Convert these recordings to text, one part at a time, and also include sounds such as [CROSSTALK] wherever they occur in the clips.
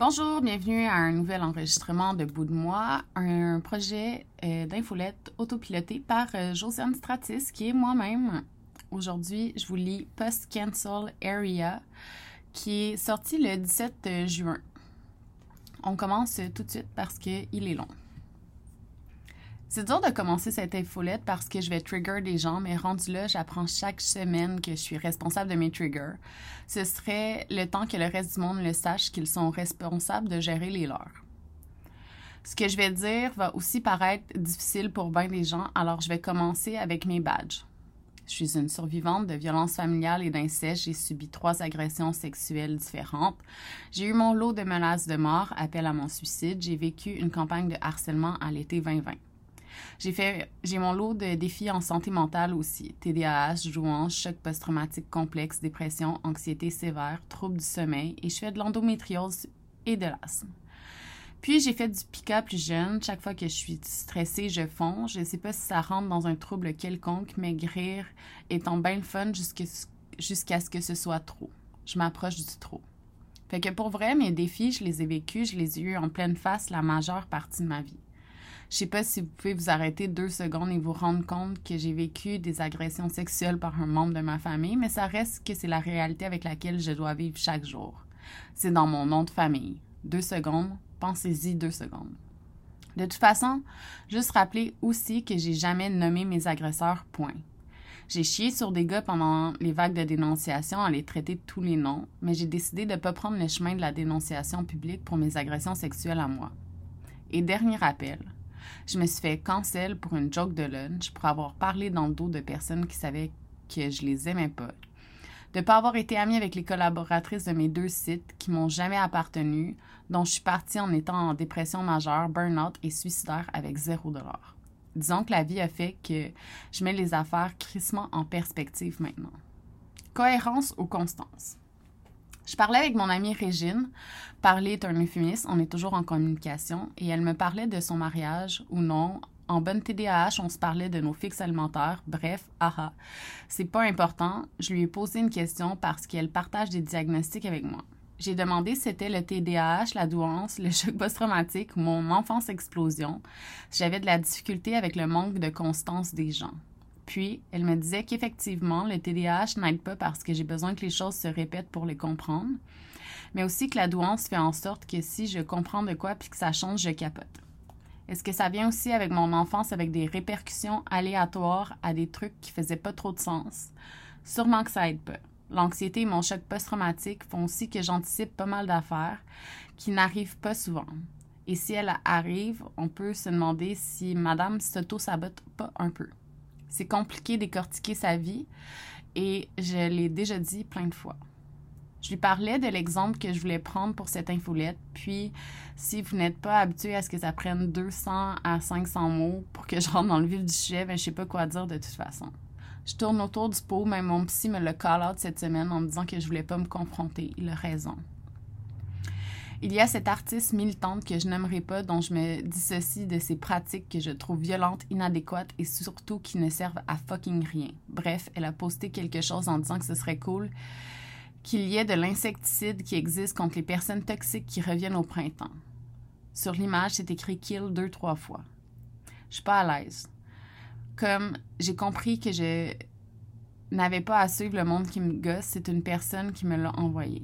Bonjour, bienvenue à un nouvel enregistrement de Bout de moi, un projet euh, autopiloté par euh, Josiane Stratis, qui est moi-même. Aujourd'hui, je vous lis Post Cancel Area, qui est sorti le 17 juin. On commence tout de suite parce qu'il est long. C'est dur de commencer cette infolette parce que je vais trigger des gens, mais rendu là, j'apprends chaque semaine que je suis responsable de mes triggers. Ce serait le temps que le reste du monde le sache qu'ils sont responsables de gérer les leurs. Ce que je vais dire va aussi paraître difficile pour bien des gens, alors je vais commencer avec mes badges. Je suis une survivante de violences familiales et d'inceste. J'ai subi trois agressions sexuelles différentes. J'ai eu mon lot de menaces de mort, appel à mon suicide. J'ai vécu une campagne de harcèlement à l'été 2020. J'ai fait, j'ai mon lot de défis en santé mentale aussi. TDAH, jouance, choc post-traumatique complexe, dépression, anxiété sévère, troubles du sommeil et je fais de l'endométriose et de l'asthme. Puis j'ai fait du pick-up plus jeune. Chaque fois que je suis stressée, je fonds. Je ne sais pas si ça rentre dans un trouble quelconque, mais guérir étant bien le fun jusqu'à ce que ce soit trop. Je m'approche du trop. Fait que pour vrai, mes défis, je les ai vécus, je les ai eus en pleine face la majeure partie de ma vie. Je sais pas si vous pouvez vous arrêter deux secondes et vous rendre compte que j'ai vécu des agressions sexuelles par un membre de ma famille, mais ça reste que c'est la réalité avec laquelle je dois vivre chaque jour. C'est dans mon nom de famille. Deux secondes, pensez-y deux secondes. De toute façon, juste rappeler aussi que j'ai jamais nommé mes agresseurs, point. J'ai chié sur des gars pendant les vagues de dénonciation à les traiter de tous les noms, mais j'ai décidé de ne pas prendre le chemin de la dénonciation publique pour mes agressions sexuelles à moi. Et dernier rappel, je me suis fait cancel pour une joke de lunch pour avoir parlé dans le dos de personnes qui savaient que je les aimais pas. De ne pas avoir été amie avec les collaboratrices de mes deux sites qui m'ont jamais appartenu, dont je suis partie en étant en dépression majeure, burn-out et suicidaire avec zéro dollar. Disons que la vie a fait que je mets les affaires crissement en perspective maintenant. Cohérence ou constance? Je parlais avec mon amie Régine. Parler est un euphémisme, on est toujours en communication. Et elle me parlait de son mariage ou non. En bonne TDAH, on se parlait de nos fixes alimentaires. Bref, aha. C'est pas important. Je lui ai posé une question parce qu'elle partage des diagnostics avec moi. J'ai demandé si c'était le TDAH, la douance, le choc post-traumatique mon enfance explosion, si j'avais de la difficulté avec le manque de constance des gens. Puis, elle me disait qu'effectivement, le TDAH n'aide pas parce que j'ai besoin que les choses se répètent pour les comprendre, mais aussi que la douance fait en sorte que si je comprends de quoi puis que ça change, je capote. Est-ce que ça vient aussi avec mon enfance avec des répercussions aléatoires à des trucs qui faisaient pas trop de sens? Sûrement que ça aide pas. L'anxiété et mon choc post-traumatique font aussi que j'anticipe pas mal d'affaires qui n'arrivent pas souvent. Et si elles arrivent, on peut se demander si madame s'auto-sabote pas un peu. C'est compliqué décortiquer sa vie et je l'ai déjà dit plein de fois. Je lui parlais de l'exemple que je voulais prendre pour cette infolette, puis si vous n'êtes pas habitué à ce que ça prenne 200 à 500 mots pour que je rentre dans le vif du sujet, ben, je sais pas quoi dire de toute façon. Je tourne autour du pot, même mon psy me l'a call out cette semaine en me disant que je voulais pas me confronter. Il a raison. Il y a cette artiste militante que je n'aimerais pas, dont je me dissocie de ces pratiques que je trouve violentes, inadéquates et surtout qui ne servent à fucking rien. Bref, elle a posté quelque chose en disant que ce serait cool qu'il y ait de l'insecticide qui existe contre les personnes toxiques qui reviennent au printemps. Sur l'image, c'est écrit kill deux, trois fois. Je suis pas à l'aise. Comme j'ai compris que je n'avais pas à suivre le monde qui me gosse, c'est une personne qui me l'a envoyé.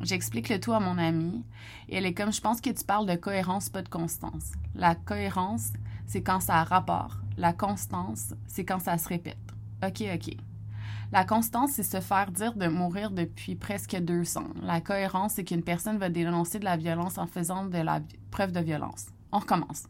J'explique le tout à mon amie et elle est comme je pense que tu parles de cohérence, pas de constance. La cohérence, c'est quand ça a rapport. La constance, c'est quand ça se répète. OK, OK. La constance, c'est se faire dire de mourir depuis presque 200. La cohérence, c'est qu'une personne va dénoncer de la violence en faisant de la preuve de violence. On recommence.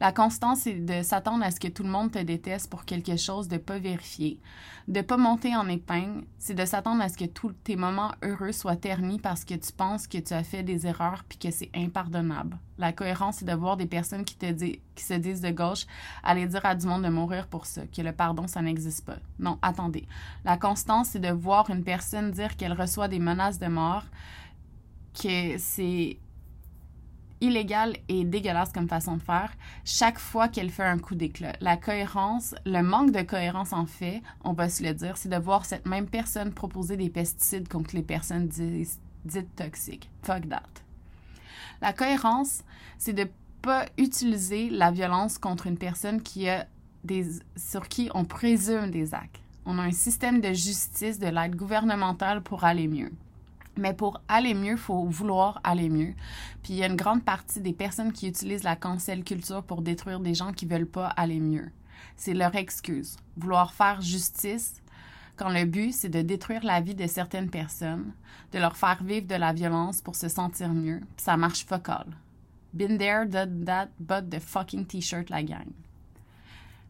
La constance, c'est de s'attendre à ce que tout le monde te déteste pour quelque chose de pas vérifié. De pas monter en épingle, c'est de s'attendre à ce que tous tes moments heureux soient ternis parce que tu penses que tu as fait des erreurs puis que c'est impardonnable. La cohérence, c'est de voir des personnes qui, te qui se disent de gauche aller dire à du monde de mourir pour ça, que le pardon, ça n'existe pas. Non, attendez. La constance, c'est de voir une personne dire qu'elle reçoit des menaces de mort, que c'est illégale et dégueulasse comme façon de faire chaque fois qu'elle fait un coup d'éclat. La cohérence, le manque de cohérence en fait, on va se le dire, c'est de voir cette même personne proposer des pesticides contre les personnes dites, toxiques. Fuck that. La cohérence, c'est de pas utiliser la violence contre une personne qui a des, sur qui on présume des actes. On a un système de justice de l'aide gouvernementale pour aller mieux. Mais pour aller mieux, il faut vouloir aller mieux. Puis il y a une grande partie des personnes qui utilisent la cancel culture pour détruire des gens qui veulent pas aller mieux. C'est leur excuse. Vouloir faire justice quand le but, c'est de détruire la vie de certaines personnes, de leur faire vivre de la violence pour se sentir mieux. Puis ça marche focal. Been there, done that, but the fucking t-shirt, la gang.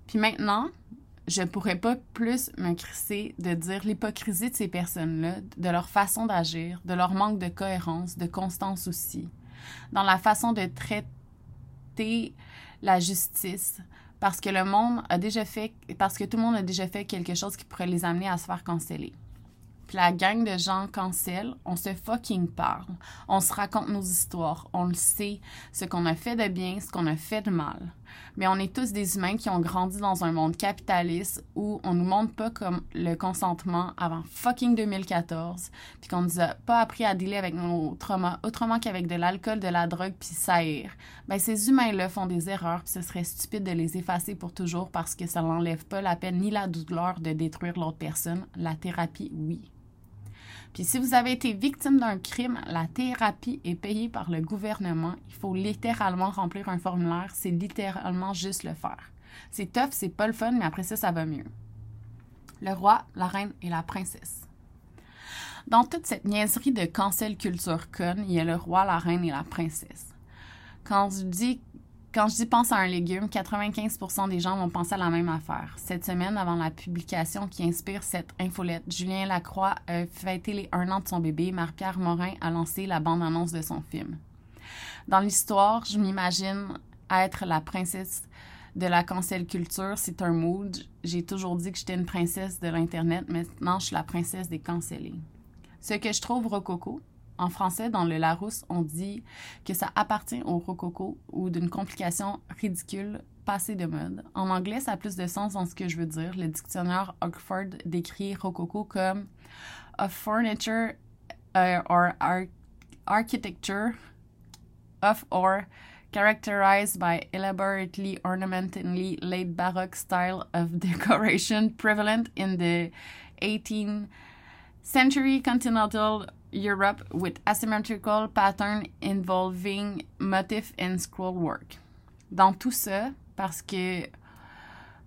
Puis maintenant, je pourrais pas plus me crisser de dire l'hypocrisie de ces personnes-là, de leur façon d'agir, de leur manque de cohérence, de constance aussi, dans la façon de traiter la justice, parce que le monde a déjà fait, parce que tout le monde a déjà fait quelque chose qui pourrait les amener à se faire canceller. Puis la gang de gens cancel, on se fucking parle. On se raconte nos histoires. On le sait, ce qu'on a fait de bien, ce qu'on a fait de mal. Mais on est tous des humains qui ont grandi dans un monde capitaliste où on nous montre pas comme le consentement avant fucking 2014, puis qu'on nous a pas appris à dealer avec nos traumas autrement qu'avec de l'alcool, de la drogue, puis saïr. Ben ces humains-là font des erreurs, puis ce serait stupide de les effacer pour toujours parce que ça n'enlève pas la peine ni la douleur de détruire l'autre personne. La thérapie, oui. Puis si vous avez été victime d'un crime, la thérapie est payée par le gouvernement. Il faut littéralement remplir un formulaire. C'est littéralement juste le faire. C'est tough, c'est pas le fun, mais après ça, ça va mieux. Le roi, la reine et la princesse. Dans toute cette niaiserie de cancel culture conne, il y a le roi, la reine et la princesse. Quand je dis quand je dis pense à un légume, 95% des gens vont penser à la même affaire. Cette semaine, avant la publication qui inspire cette infolette, Julien Lacroix a fêté les un an de son bébé. Marie-Pierre Morin a lancé la bande-annonce de son film. Dans l'histoire, je m'imagine être la princesse de la cancel culture. C'est un mood. J'ai toujours dit que j'étais une princesse de l'Internet. Maintenant, je suis la princesse des cancellés. Ce que je trouve rococo, en français, dans le Larousse, on dit que ça appartient au rococo ou d'une complication ridicule passée de mode. En anglais, ça a plus de sens dans ce que je veux dire. Le dictionnaire Oxford décrit rococo comme a furniture uh, or architecture of or characterized by elaborately ornamentally laid baroque style of [LAUGHS] decoration prevalent in the 18th century continental Europe with asymmetrical pattern involving motif and scroll work. Dans tout ça, parce que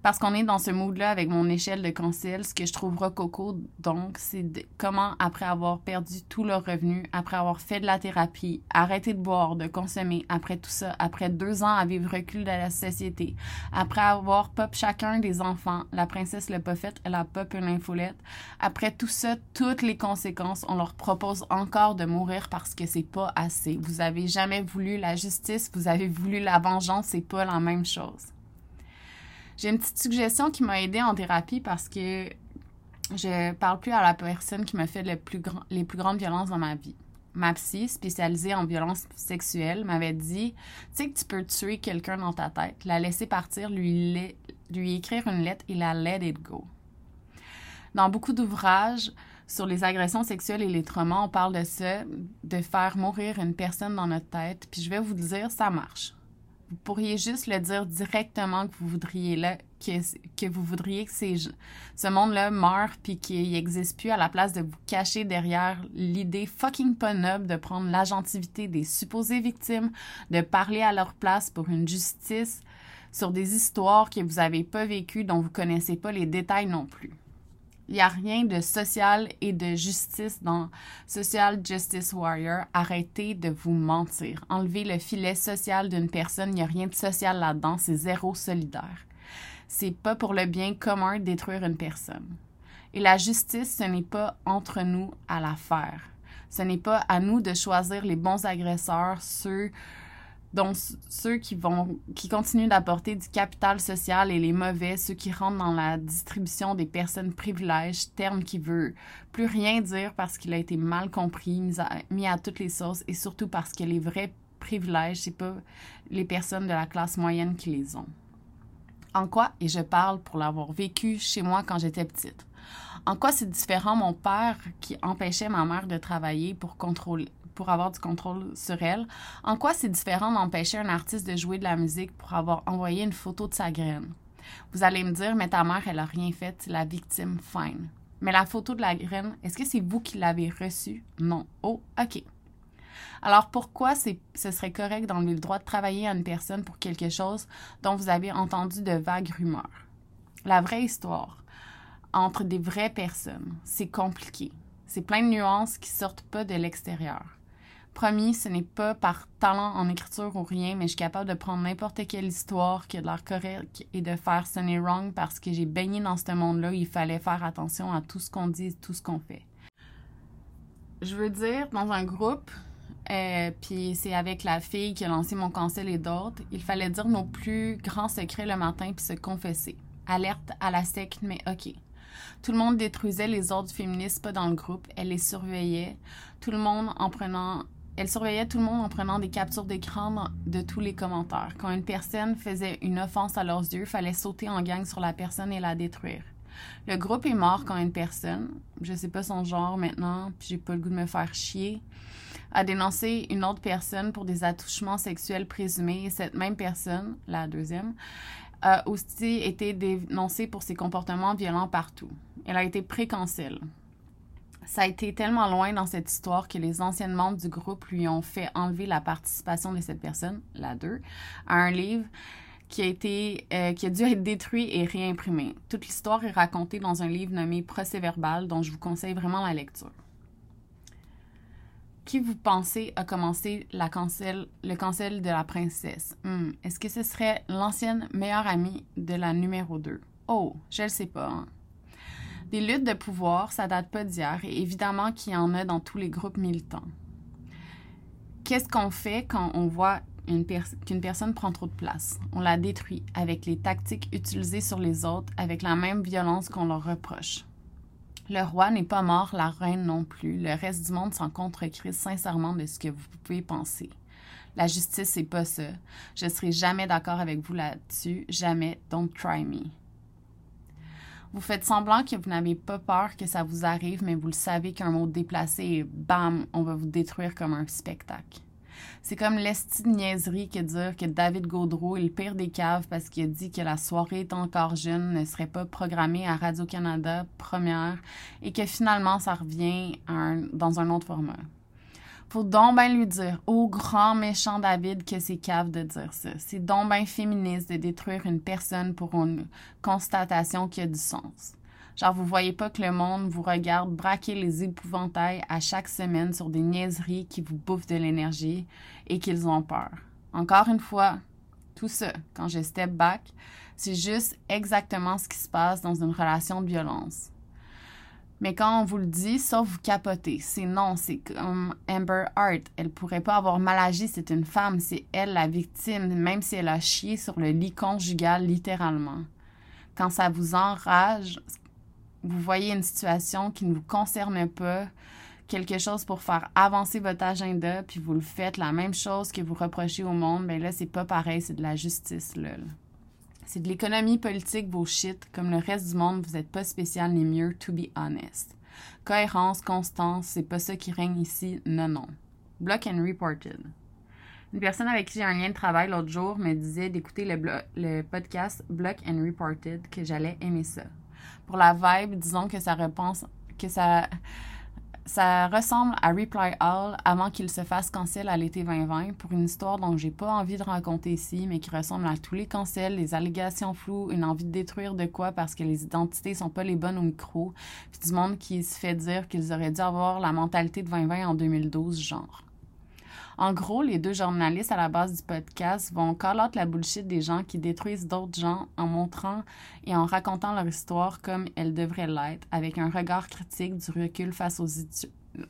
parce qu'on est dans ce mood-là avec mon échelle de cancel, ce que je trouve rococo, donc, c'est comment, après avoir perdu tout leur revenu, après avoir fait de la thérapie, arrêté de boire, de consommer, après tout ça, après deux ans à vivre recul de la société, après avoir pop chacun des enfants, la princesse l'a pas fait, elle a pop une infolette, après tout ça, toutes les conséquences, on leur propose encore de mourir parce que c'est pas assez. Vous avez jamais voulu la justice, vous avez voulu la vengeance, c'est pas la même chose. J'ai une petite suggestion qui m'a aidée en thérapie parce que je parle plus à la personne qui m'a fait les plus grandes violences dans ma vie. Ma psy, spécialisée en violence sexuelle, m'avait dit Tu sais que tu peux tuer quelqu'un dans ta tête, la laisser partir, lui, lui écrire une lettre et la let it go. Dans beaucoup d'ouvrages sur les agressions sexuelles et les traumas, on parle de ça, de faire mourir une personne dans notre tête. Puis je vais vous dire, ça marche vous pourriez juste le dire directement que vous voudriez là, que, que vous voudriez que ce monde-là meure puis qu'il n'existe plus à la place de vous cacher derrière l'idée fucking pas noble de prendre l'agentivité des supposées victimes, de parler à leur place pour une justice sur des histoires que vous n'avez pas vécues, dont vous connaissez pas les détails non plus. Il n'y a rien de social et de justice dans Social Justice Warrior. Arrêtez de vous mentir. Enlevez le filet social d'une personne. Il n'y a rien de social là-dedans. C'est zéro solidaire. C'est pas pour le bien commun détruire une personne. Et la justice, ce n'est pas entre nous à la faire. Ce n'est pas à nous de choisir les bons agresseurs, ceux donc, ceux qui vont, qui continuent d'apporter du capital social et les mauvais, ceux qui rentrent dans la distribution des personnes privilèges, terme qui veut plus rien dire parce qu'il a été mal compris, mis à, toutes les sauces et surtout parce que les vrais privilèges, c'est pas les personnes de la classe moyenne qui les ont. En quoi, et je parle pour l'avoir vécu chez moi quand j'étais petite, en quoi c'est différent mon père qui empêchait ma mère de travailler pour contrôler, pour avoir du contrôle sur elle. En quoi c'est différent d'empêcher un artiste de jouer de la musique pour avoir envoyé une photo de sa graine? Vous allez me dire, mais ta mère, elle a rien fait, la victime, fine. Mais la photo de la graine, est-ce que c'est vous qui l'avez reçue? Non. Oh, OK. Alors pourquoi ce serait correct d'enlever le droit de travailler à une personne pour quelque chose dont vous avez entendu de vagues rumeurs? La vraie histoire entre des vraies personnes, c'est compliqué. C'est plein de nuances qui sortent pas de l'extérieur. Promis, ce n'est pas par talent en écriture ou rien, mais je suis capable de prendre n'importe quelle histoire qui a l'air correcte et de faire sonner wrong parce que j'ai baigné dans ce monde-là il fallait faire attention à tout ce qu'on dit et tout ce qu'on fait. Je veux dire, dans un groupe, euh, puis c'est avec la fille qui a lancé mon conseil et d'autres, il fallait dire nos plus grands secrets le matin puis se confesser. Alerte à la secte, mais OK. Tout le monde détruisait les autres féministes pas dans le groupe. Elle les surveillait. Tout le monde en prenant elle surveillait tout le monde en prenant des captures d'écran de tous les commentaires. Quand une personne faisait une offense à leurs yeux, fallait sauter en gang sur la personne et la détruire. Le groupe est mort quand une personne, je sais pas son genre maintenant, puis j'ai pas le goût de me faire chier, a dénoncé une autre personne pour des attouchements sexuels présumés et cette même personne, la deuxième, a aussi été dénoncée pour ses comportements violents partout. Elle a été précancelle. Ça a été tellement loin dans cette histoire que les anciens membres du groupe lui ont fait enlever la participation de cette personne, la 2, à un livre qui a, été, euh, qui a dû être détruit et réimprimé. Toute l'histoire est racontée dans un livre nommé Procès verbal dont je vous conseille vraiment la lecture. Qui vous pensez a commencé la cancel, le cancel de la princesse? Hmm, est-ce que ce serait l'ancienne meilleure amie de la numéro 2? Oh, je ne sais pas. Hein. Des luttes de pouvoir, ça date pas d'hier et évidemment qu'il y en a dans tous les groupes militants. Qu'est-ce qu'on fait quand on voit qu'une personne prend trop de place? On la détruit avec les tactiques utilisées sur les autres, avec la même violence qu'on leur reproche. Le roi n'est pas mort, la reine non plus. Le reste du monde s'en contrecrit sincèrement de ce que vous pouvez penser. La justice, c'est pas ça. Je serai jamais d'accord avec vous là-dessus. Jamais. Don't try me. Vous faites semblant que vous n'avez pas peur que ça vous arrive, mais vous le savez qu'un mot déplacé bam, on va vous détruire comme un spectacle. C'est comme l'esti de niaiserie que dire que David Gaudreau est le pire des caves parce qu'il a dit que la soirée est encore jeune ne serait pas programmée à Radio-Canada première et que finalement ça revient dans un autre format. Faut donc bien lui dire, au grand méchant David, que c'est cave de dire ça. C'est donc bien féministe de détruire une personne pour une constatation qui a du sens. Genre, vous voyez pas que le monde vous regarde braquer les épouvantails à chaque semaine sur des niaiseries qui vous bouffent de l'énergie et qu'ils ont peur. Encore une fois, tout ça, quand je step back, c'est juste exactement ce qui se passe dans une relation de violence. Mais quand on vous le dit, ça vous capotez. C'est non, c'est comme Amber Hart. Elle pourrait pas avoir mal agi, c'est une femme, c'est elle la victime, même si elle a chié sur le lit conjugal littéralement. Quand ça vous enrage, vous voyez une situation qui ne vous concerne pas, quelque chose pour faire avancer votre agenda, puis vous le faites la même chose que vous reprochez au monde, bien là, c'est pas pareil, c'est de la justice, là. C'est de l'économie politique, vos shit. Comme le reste du monde, vous n'êtes pas spécial ni mieux, to be honest. Cohérence, constance, c'est pas ça qui règne ici, non, non. Block and reported. Une personne avec qui j'ai un lien de travail l'autre jour me disait d'écouter le, le podcast Block and Reported, que j'allais aimer ça pour la vibe, disons que ça repense, que ça, ça ressemble à Reply All avant qu'il se fasse cancel à l'été 2020 pour une histoire dont j'ai pas envie de raconter ici, mais qui ressemble à tous les cancels, les allégations floues, une envie de détruire de quoi parce que les identités sont pas les bonnes au micro, puis du monde qui se fait dire qu'ils auraient dû avoir la mentalité de 2020 en 2012, genre. En gros, les deux journalistes à la base du podcast vont call la bullshit des gens qui détruisent d'autres gens en montrant et en racontant leur histoire comme elle devrait l'être, avec un regard critique, du recul face aux,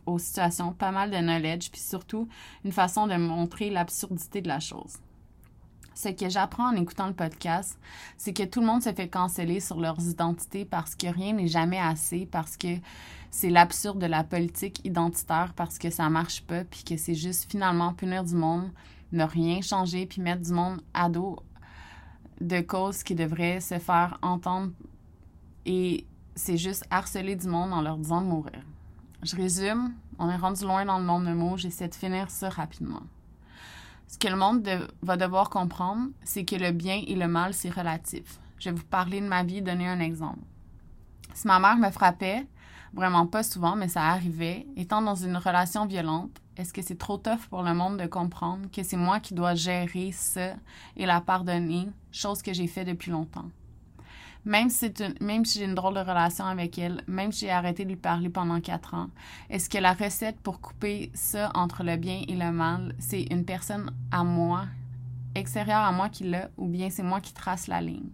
aux situations, pas mal de knowledge, puis surtout une façon de montrer l'absurdité de la chose. Ce que j'apprends en écoutant le podcast, c'est que tout le monde se fait canceller sur leurs identités parce que rien n'est jamais assez, parce que c'est l'absurde de la politique identitaire, parce que ça marche pas, puis que c'est juste finalement punir du monde, ne rien changer, puis mettre du monde à dos de causes qui devraient se faire entendre. Et c'est juste harceler du monde en leur disant de mourir. Je résume, On est rendu loin dans le monde de mots, j'essaie de finir ça rapidement. Ce que le monde va devoir comprendre, c'est que le bien et le mal, c'est relatif. Je vais vous parler de ma vie, donner un exemple. Si ma mère me frappait, vraiment pas souvent, mais ça arrivait, étant dans une relation violente, est-ce que c'est trop tough pour le monde de comprendre que c'est moi qui dois gérer ça et la pardonner, chose que j'ai fait depuis longtemps? Même si, même si j'ai une drôle de relation avec elle, même si j'ai arrêté de lui parler pendant quatre ans, est-ce que la recette pour couper ça entre le bien et le mal, c'est une personne à moi, extérieure à moi qui l'a, ou bien c'est moi qui trace la ligne?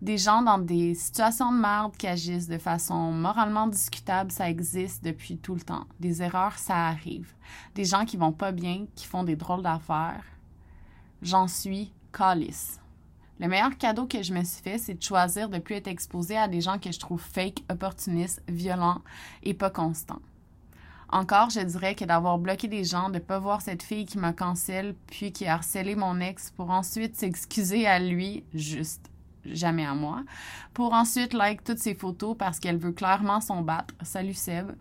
des gens dans des situations de merde qui agissent de façon moralement discutable, ça existe depuis tout le temps. Des erreurs, ça arrive. Des gens qui vont pas bien, qui font des drôles d'affaires, j'en suis calice. Le meilleur cadeau que je me suis fait, c'est de choisir de plus être exposé à des gens que je trouve fake, opportunistes, violents et pas constants. Encore, je dirais que d'avoir bloqué des gens, de ne pas voir cette fille qui me cancelle, puis qui a harcelé mon ex pour ensuite s'excuser à lui, juste jamais à moi, pour ensuite like toutes ses photos parce qu'elle veut clairement son battre. Salut Seb.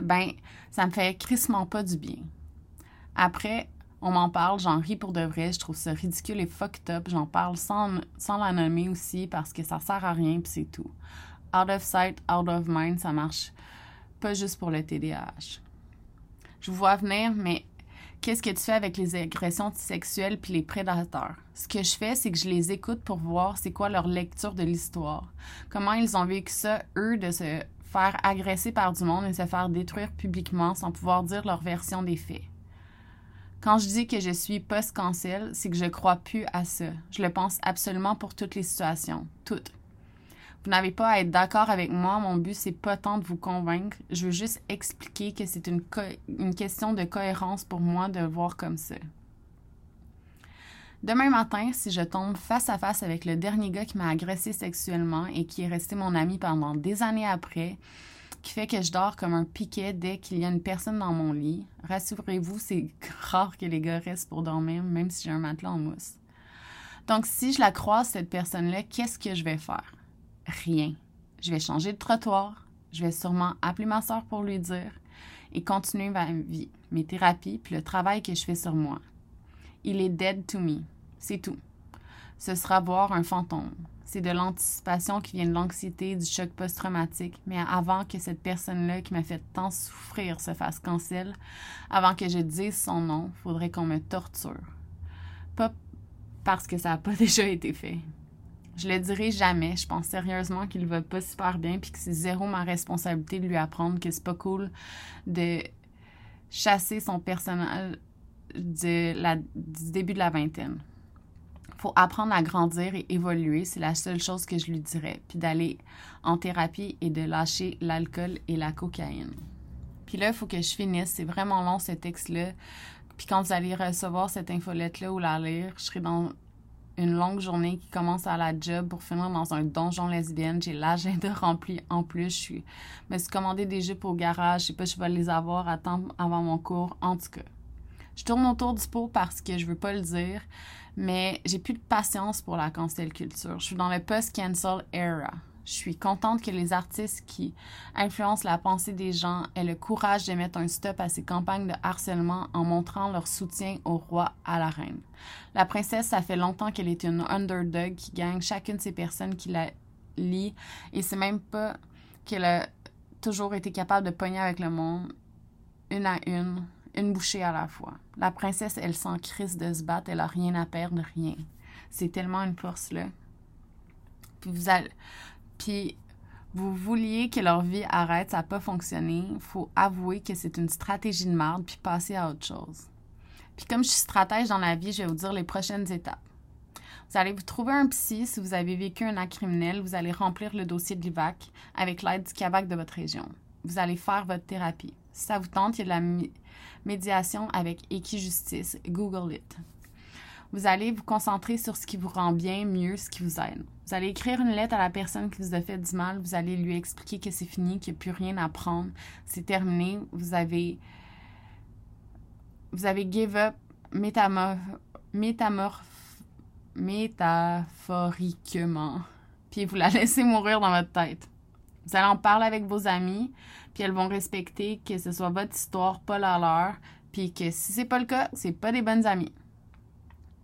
Ben, ça me fait crissement pas du bien. Après, on m'en parle, j'en ris pour de vrai, je trouve ça ridicule et fucked up. J'en parle sans, sans la nommer aussi parce que ça sert à rien puis c'est tout. Out of sight, out of mind, ça marche pas juste pour le TDAH. Je vous vois venir, mais qu'est-ce que tu fais avec les agressions sexuelles puis les prédateurs? Ce que je fais, c'est que je les écoute pour voir c'est quoi leur lecture de l'histoire. Comment ils ont vécu ça, eux, de se faire agresser par du monde et se faire détruire publiquement sans pouvoir dire leur version des faits. Quand je dis que je suis post-cancel, c'est que je crois plus à ça. Je le pense absolument pour toutes les situations. Toutes. Vous n'avez pas à être d'accord avec moi. Mon but, c'est pas tant de vous convaincre. Je veux juste expliquer que c'est une, une question de cohérence pour moi de voir comme ça. Demain matin, si je tombe face à face avec le dernier gars qui m'a agressé sexuellement et qui est resté mon ami pendant des années après, qui fait que je dors comme un piquet dès qu'il y a une personne dans mon lit, rassurez-vous, c'est [LAUGHS] rare que les gars restent pour dormir, même si j'ai un matelas en mousse. Donc, si je la croise, cette personne-là, qu'est-ce que je vais faire? rien. Je vais changer de trottoir. Je vais sûrement appeler ma soeur pour lui dire et continuer ma vie, mes thérapies, puis le travail que je fais sur moi. Il est dead to me. C'est tout. Ce sera voir un fantôme. C'est de l'anticipation qui vient de l'anxiété, du choc post-traumatique. Mais avant que cette personne-là qui m'a fait tant souffrir se fasse cancel, avant que je dise son nom, faudrait qu'on me torture. Pas parce que ça n'a pas [LAUGHS] déjà été fait, je le dirai jamais. Je pense sérieusement qu'il va pas super bien puis que c'est zéro ma responsabilité de lui apprendre que c'est pas cool de chasser son la, du début de la vingtaine. Faut apprendre à grandir et évoluer, c'est la seule chose que je lui dirais. Puis d'aller en thérapie et de lâcher l'alcool et la cocaïne. Puis là, il faut que je finisse. C'est vraiment long ce texte-là. Puis quand vous allez recevoir cette infolette-là ou la lire, je serai dans une longue journée qui commence à la job pour finir dans un donjon lesbienne. J'ai l'agenda [LAUGHS] rempli en plus. Je suis, me suis commandé des jupes au garage. Je sais pas je vais les avoir à temps avant mon cours. En tout cas, je tourne autour du pot parce que je veux pas le dire, mais j'ai plus de patience pour la cancel culture. Je suis dans le post-cancel era. Je suis contente que les artistes qui influencent la pensée des gens aient le courage de mettre un stop à ces campagnes de harcèlement en montrant leur soutien au roi, à la reine. La princesse, ça fait longtemps qu'elle est une underdog qui gagne chacune de ces personnes qui la lit et c'est même pas qu'elle a toujours été capable de pogner avec le monde une à une, une bouchée à la fois. La princesse, elle sent crise de se battre, elle a rien à perdre, rien. C'est tellement une force là. Puis vous allez puis vous vouliez que leur vie arrête, ça n'a pas fonctionné, faut avouer que c'est une stratégie de merde puis passer à autre chose. Puis comme je suis stratège dans la vie, je vais vous dire les prochaines étapes. Vous allez vous trouver un psy si vous avez vécu un acte criminel. Vous allez remplir le dossier de l'IVAC avec l'aide du CAVAC de votre région. Vous allez faire votre thérapie. Si ça vous tente, il y a de la médiation avec Equijustice. Google it. Vous allez vous concentrer sur ce qui vous rend bien, mieux, ce qui vous aide. Vous allez écrire une lettre à la personne qui vous a fait du mal. Vous allez lui expliquer que c'est fini, qu'il n'y a plus rien à prendre. C'est terminé. Vous avez, vous avez give up métamorph, métaphoriquement. Puis vous la [LAUGHS] laissez mourir dans votre tête. Vous allez en parler avec vos amis, puis elles vont respecter que ce soit votre histoire, pas la leur, puis que si c'est pas le cas, c'est pas des bonnes amies.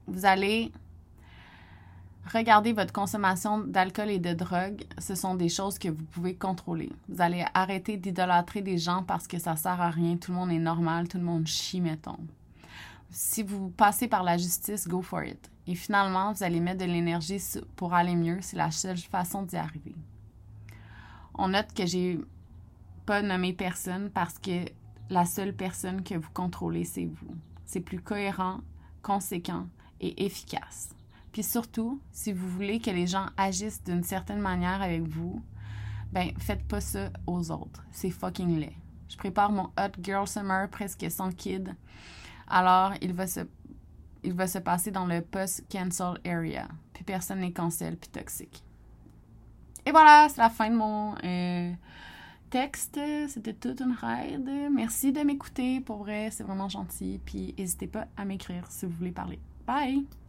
Vous allez regarder votre consommation d'alcool et de drogue. Ce sont des choses que vous pouvez contrôler. Vous allez arrêter d'idolâtrer des gens parce que ça sert à rien. Tout le monde est normal, tout le monde chie, mettons. Si vous passez par la justice, go for it. Et finalement, vous allez mettre de l'énergie pour aller mieux. C'est la seule façon d'y arriver. On note que j'ai pas nommé personne parce que la seule personne que vous contrôlez, c'est vous. C'est plus cohérent, conséquent et efficace. Puis surtout, si vous voulez que les gens agissent d'une certaine manière avec vous, ben faites pas ça aux autres. C'est fucking laid. Je prépare mon Hot Girl Summer presque sans kid. Alors, il va se il va se passer dans le post-cancel area. Puis personne n'est cancel puis toxique. Et voilà, c'est la fin de mon euh, C'était toute une ride. Merci de m'écouter. Pour vrai, c'est vraiment gentil. Puis n'hésitez pas à m'écrire si vous voulez parler. Bye!